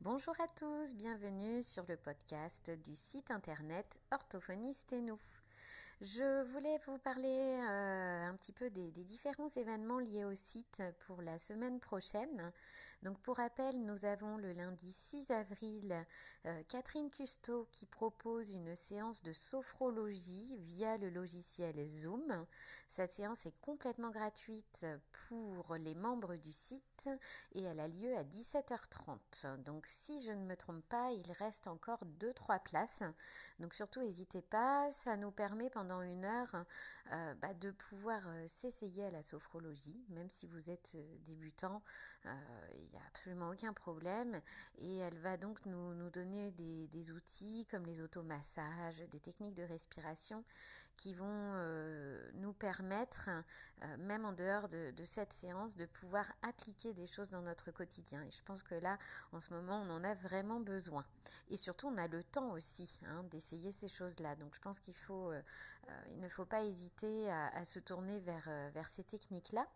Bonjour à tous, bienvenue sur le podcast du site internet Orthophoniste et nous. Je voulais vous parler euh, un petit peu des, différents événements liés au site pour la semaine prochaine. Donc pour rappel, nous avons le lundi 6 avril euh, Catherine Custo qui propose une séance de sophrologie via le logiciel Zoom. Cette séance est complètement gratuite pour les membres du site et elle a lieu à 17h30. Donc si je ne me trompe pas, il reste encore 2-3 places. Donc surtout n'hésitez pas, ça nous permet pendant une heure euh, bah, de pouvoir euh, s'essayer à la sophrologie, même si vous êtes euh, débutant, il n'y a absolument aucun problème. Et elle va donc nous, nous donner des, outils comme les automassages, des techniques de respiration qui vont nous permettre, même en dehors de, cette séance, de pouvoir appliquer des choses dans notre quotidien. Et je pense que là, en ce moment, on en a vraiment besoin. Et surtout, on a le temps aussi hein, d'essayer ces choses-là. Donc, je pense qu'il faut euh, il ne faut pas hésiter à, se tourner vers, euh, ces techniques-là.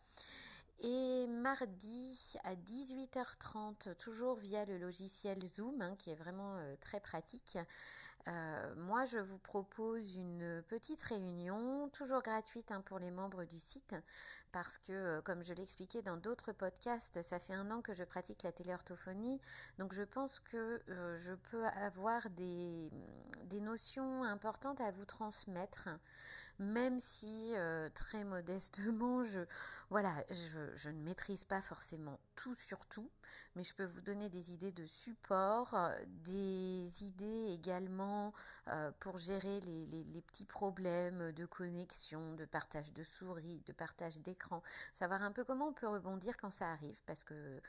Et mardi à 18h30, toujours via le logiciel Zoom, hein, qui est vraiment euh, très pratique, euh, moi je vous propose une petite réunion, toujours gratuite hein, pour les membres du site, parce que, euh, comme je l'expliquais dans d'autres podcasts, ça fait un an que je pratique la téléorthophonie, donc je pense que je peux avoir des, des, notions importantes à vous transmettre, même si très modestement, je, voilà, je, ne maîtrise pas forcément tout sur tout, mais je peux vous donner des idées de support, des idées également euh, pour gérer les, petits problèmes de connexion, de partage de souris, de partage d'écran, savoir un peu comment on peut rebondir quand ça arrive, parce que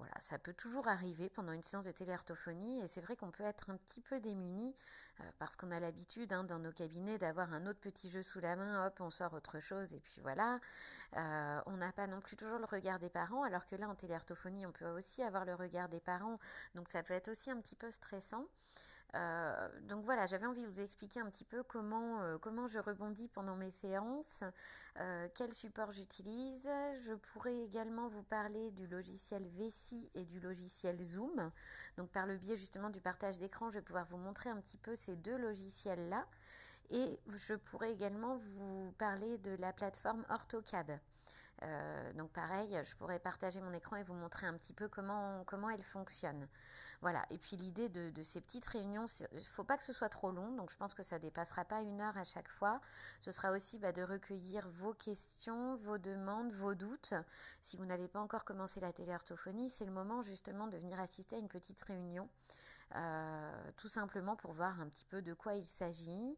voilà, ça peut toujours arriver pendant une séance de téléorthophonie, et c'est vrai qu'on peut être un petit peu démuni, euh, parce qu'on a l'habitude hein, dans nos cabinets d'avoir un autre petit jeu sous la main, hop, on sort autre chose, et puis voilà. Euh, on n'a pas non plus toujours le regard des parents, alors que là, en téléorthophonie, on peut aussi avoir le regard des parents, donc ça peut être aussi un petit peu stressant. Euh, donc voilà, j'avais envie de vous expliquer un petit peu comment, euh, je rebondis pendant mes séances, euh, quel support j'utilise. Je pourrais également vous parler du logiciel Vessi et du logiciel Zoom. Donc par le biais justement du partage d'écran, je vais pouvoir vous montrer un petit peu ces deux logiciels-là. Et je pourrais également vous parler de la plateforme OrthoCab. Euh, donc pareil, je pourrais partager mon écran et vous montrer un petit peu comment, comment elle fonctionne. Voilà, et puis l'idée de, ces petites réunions, il ne faut pas que ce soit trop long, donc je pense que ça dépassera pas une heure à chaque fois. Ce sera aussi bah, de recueillir vos questions, vos demandes, vos doutes. Si vous n'avez pas encore commencé la téléorthophonie, c'est le moment justement de venir assister à une petite réunion, euh, tout simplement pour voir un petit peu de quoi il s'agit.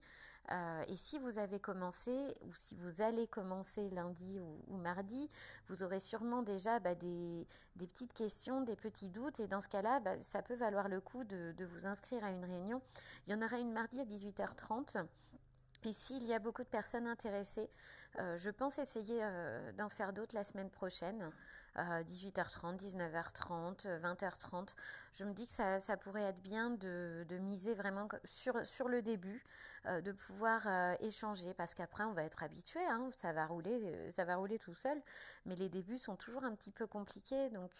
Euh, et si vous avez commencé, ou si vous allez commencer lundi ou mardi, vous aurez sûrement déjà bah, des, petites questions, des petits doutes. Et dans ce cas-là, bah, ça peut valoir le coup de, vous inscrire à une réunion. Il y en aura une mardi à 18h30. Et s'il y a beaucoup de personnes intéressées, euh, je pense essayer d'en faire d'autres la semaine prochaine, 18h30, 19h30, 20h30. Je me dis que ça, pourrait être bien de, de, miser vraiment sur, sur le début, euh, de pouvoir échanger, parce qu'après on va être habitué, hein, ça va rouler, ça va rouler tout seul. Mais les débuts sont toujours un petit peu compliqués, donc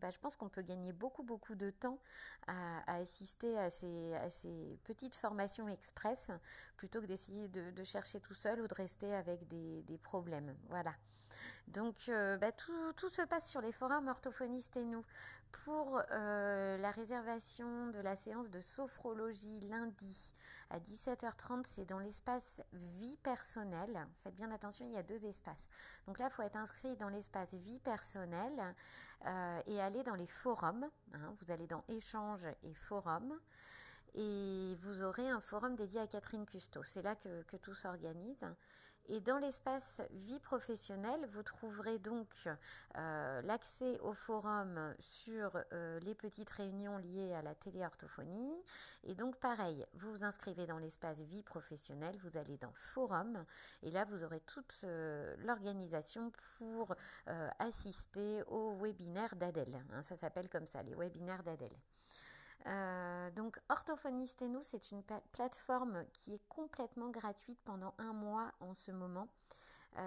bah, je pense qu'on peut gagner beaucoup beaucoup de temps à, assister à ces, à ces petites formations express plutôt que d'essayer de, chercher tout seul ou de rester avec des, problèmes. Voilà. Donc, euh, bah, tout, se passe sur les forums orthophonistes et nous. Pour euh, la réservation de la séance de sophrologie lundi à 17h30, c'est dans l'espace vie personnelle. Faites bien attention, il y a deux espaces. Donc là, il faut être inscrit dans l'espace vie personnelle euh, et aller dans les forums. Hein. Vous allez dans échange et forum et vous aurez un forum dédié à Catherine Custo. C'est là que, tout s'organise. Et dans l'espace vie professionnelle, vous trouverez donc euh, l'accès au forum sur euh, les petites réunions liées à la téléorthophonie. Et donc pareil, vous vous inscrivez dans l'espace vie professionnelle, vous allez dans forum, et là vous aurez toute euh, l'organisation pour assister au webinaire d'Adèle. Hein, ça s'appelle comme ça, les webinaires d'Adèle. Euh, donc Orthophoniste et nous, c'est une plateforme qui est complètement gratuite pendant un mois en ce moment.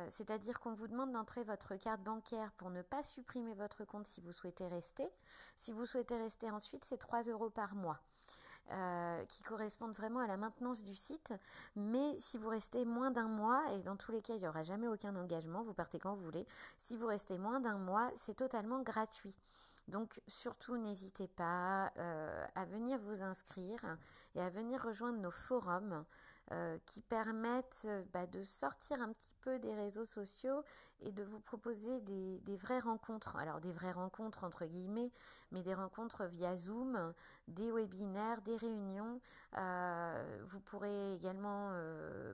C'est-à-dire qu'on vous demande d'entrer votre carte bancaire pour ne pas supprimer votre compte si vous souhaitez rester. Si vous souhaitez rester ensuite, c'est 3 euros par mois. Euh, qui correspondent vraiment à la maintenance du site. Mais si vous restez moins d'un mois, et dans tous les cas, il n'y aura jamais aucun engagement, vous partez quand vous voulez, si vous restez moins d'un mois, c'est totalement gratuit. Donc surtout n'hésitez pas euh, à venir vous inscrire et à venir rejoindre nos forums euh, qui permettent euh, bah, de sortir un petit peu des réseaux sociaux et de vous proposer des, vraies rencontres. Alors des vraies rencontres entre guillemets, mais des rencontres via Zoom, des webinaires, des réunions. vous pourrez également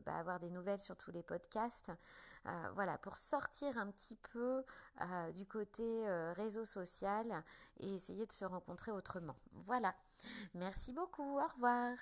bah, avoir des nouvelles sur tous les podcasts. voilà, pour sortir un petit peu du côté réseau social et essayer de se rencontrer autrement. Voilà. Merci beaucoup. Au revoir.